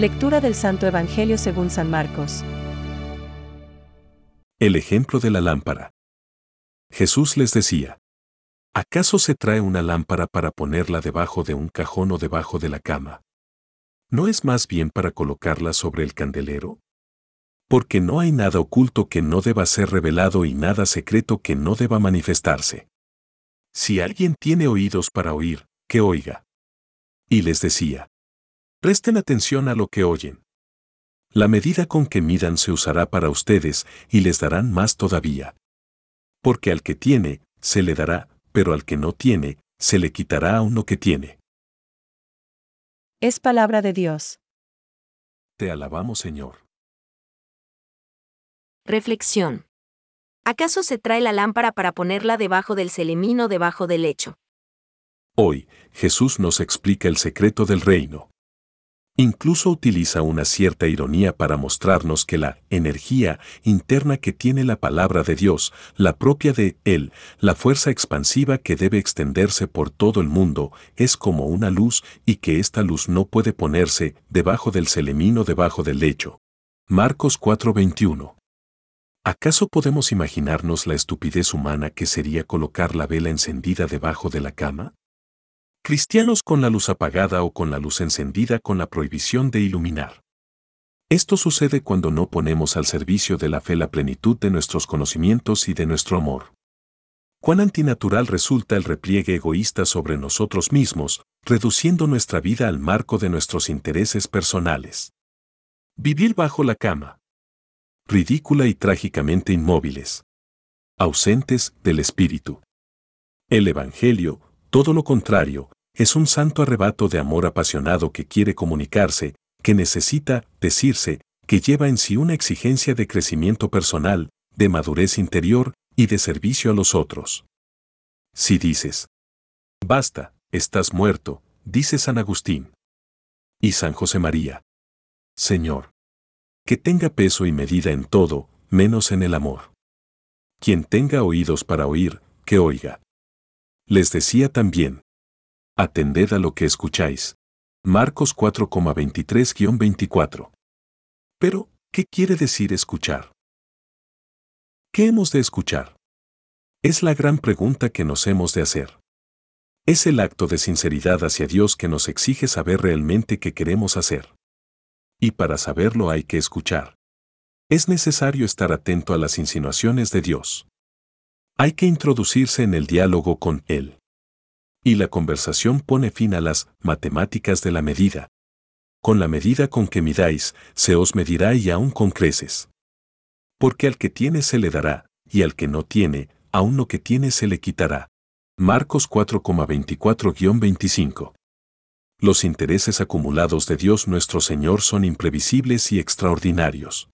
Lectura del Santo Evangelio según San Marcos. El ejemplo de la lámpara. Jesús les decía, ¿acaso se trae una lámpara para ponerla debajo de un cajón o debajo de la cama? ¿No es más bien para colocarla sobre el candelero? Porque no hay nada oculto que no deba ser revelado y nada secreto que no deba manifestarse. Si alguien tiene oídos para oír, que oiga. Y les decía, presten atención a lo que oyen. La medida con que midan se usará para ustedes y les darán más todavía. Porque al que tiene, se le dará, pero al que no tiene, se le quitará aún lo que tiene. Es palabra de Dios. Te alabamos, Señor. Reflexión. ¿Acaso se trae la lámpara para ponerla debajo del celemín o debajo del lecho? Hoy, Jesús nos explica el secreto del reino. Incluso utiliza una cierta ironía para mostrarnos que la energía interna que tiene la palabra de Dios, la propia de Él, la fuerza expansiva que debe extenderse por todo el mundo, es como una luz y que esta luz no puede ponerse debajo del celemín o debajo del lecho. Marcos 4:21 ¿Acaso podemos imaginarnos la estupidez humana que sería colocar la vela encendida debajo de la cama? Cristianos con la luz apagada o con la luz encendida con la prohibición de iluminar. Esto sucede cuando no ponemos al servicio de la fe la plenitud de nuestros conocimientos y de nuestro amor. Cuán antinatural resulta el repliegue egoísta sobre nosotros mismos, reduciendo nuestra vida al marco de nuestros intereses personales. Vivir bajo la cama ridícula y trágicamente inmóviles, ausentes del espíritu. El Evangelio, todo lo contrario, es un santo arrebato de amor apasionado que quiere comunicarse, que necesita decirse, que lleva en sí una exigencia de crecimiento personal, de madurez interior y de servicio a los otros. Si dices, basta, estás muerto, dice San Agustín. Y San José María. Señor, que tenga peso y medida en todo, menos en el amor. Quien tenga oídos para oír, que oiga. Les decía también, atended a lo que escucháis. Marcos 4,23-24. Pero, ¿qué quiere decir escuchar? ¿Qué hemos de escuchar? Es la gran pregunta que nos hemos de hacer. Es el acto de sinceridad hacia Dios que nos exige saber realmente qué queremos hacer y para saberlo hay que escuchar. Es necesario estar atento a las insinuaciones de Dios. Hay que introducirse en el diálogo con Él. Y la conversación pone fin a las matemáticas de la medida. Con la medida con que midáis, se os medirá y aún con creces. Porque al que tiene se le dará, y al que no tiene, aún lo que tiene se le quitará. Marcos 4,24-25 los intereses acumulados de Dios nuestro Señor son imprevisibles y extraordinarios.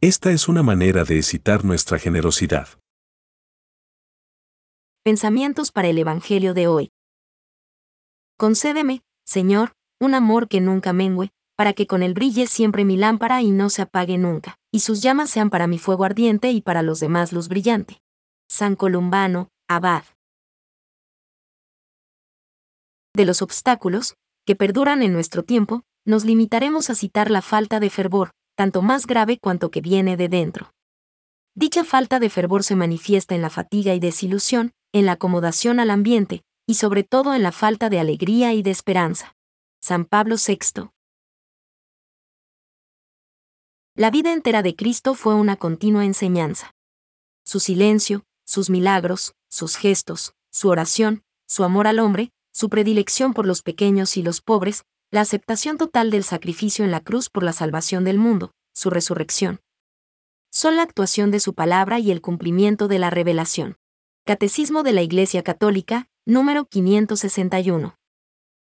Esta es una manera de excitar nuestra generosidad. Pensamientos para el Evangelio de hoy. Concédeme, Señor, un amor que nunca mengüe, para que con él brille siempre mi lámpara y no se apague nunca, y sus llamas sean para mi fuego ardiente y para los demás luz brillante. San Columbano, Abad de los obstáculos, que perduran en nuestro tiempo, nos limitaremos a citar la falta de fervor, tanto más grave cuanto que viene de dentro. Dicha falta de fervor se manifiesta en la fatiga y desilusión, en la acomodación al ambiente, y sobre todo en la falta de alegría y de esperanza. San Pablo VI. La vida entera de Cristo fue una continua enseñanza. Su silencio, sus milagros, sus gestos, su oración, su amor al hombre, su predilección por los pequeños y los pobres, la aceptación total del sacrificio en la cruz por la salvación del mundo, su resurrección. Son la actuación de su palabra y el cumplimiento de la revelación. Catecismo de la Iglesia Católica, número 561.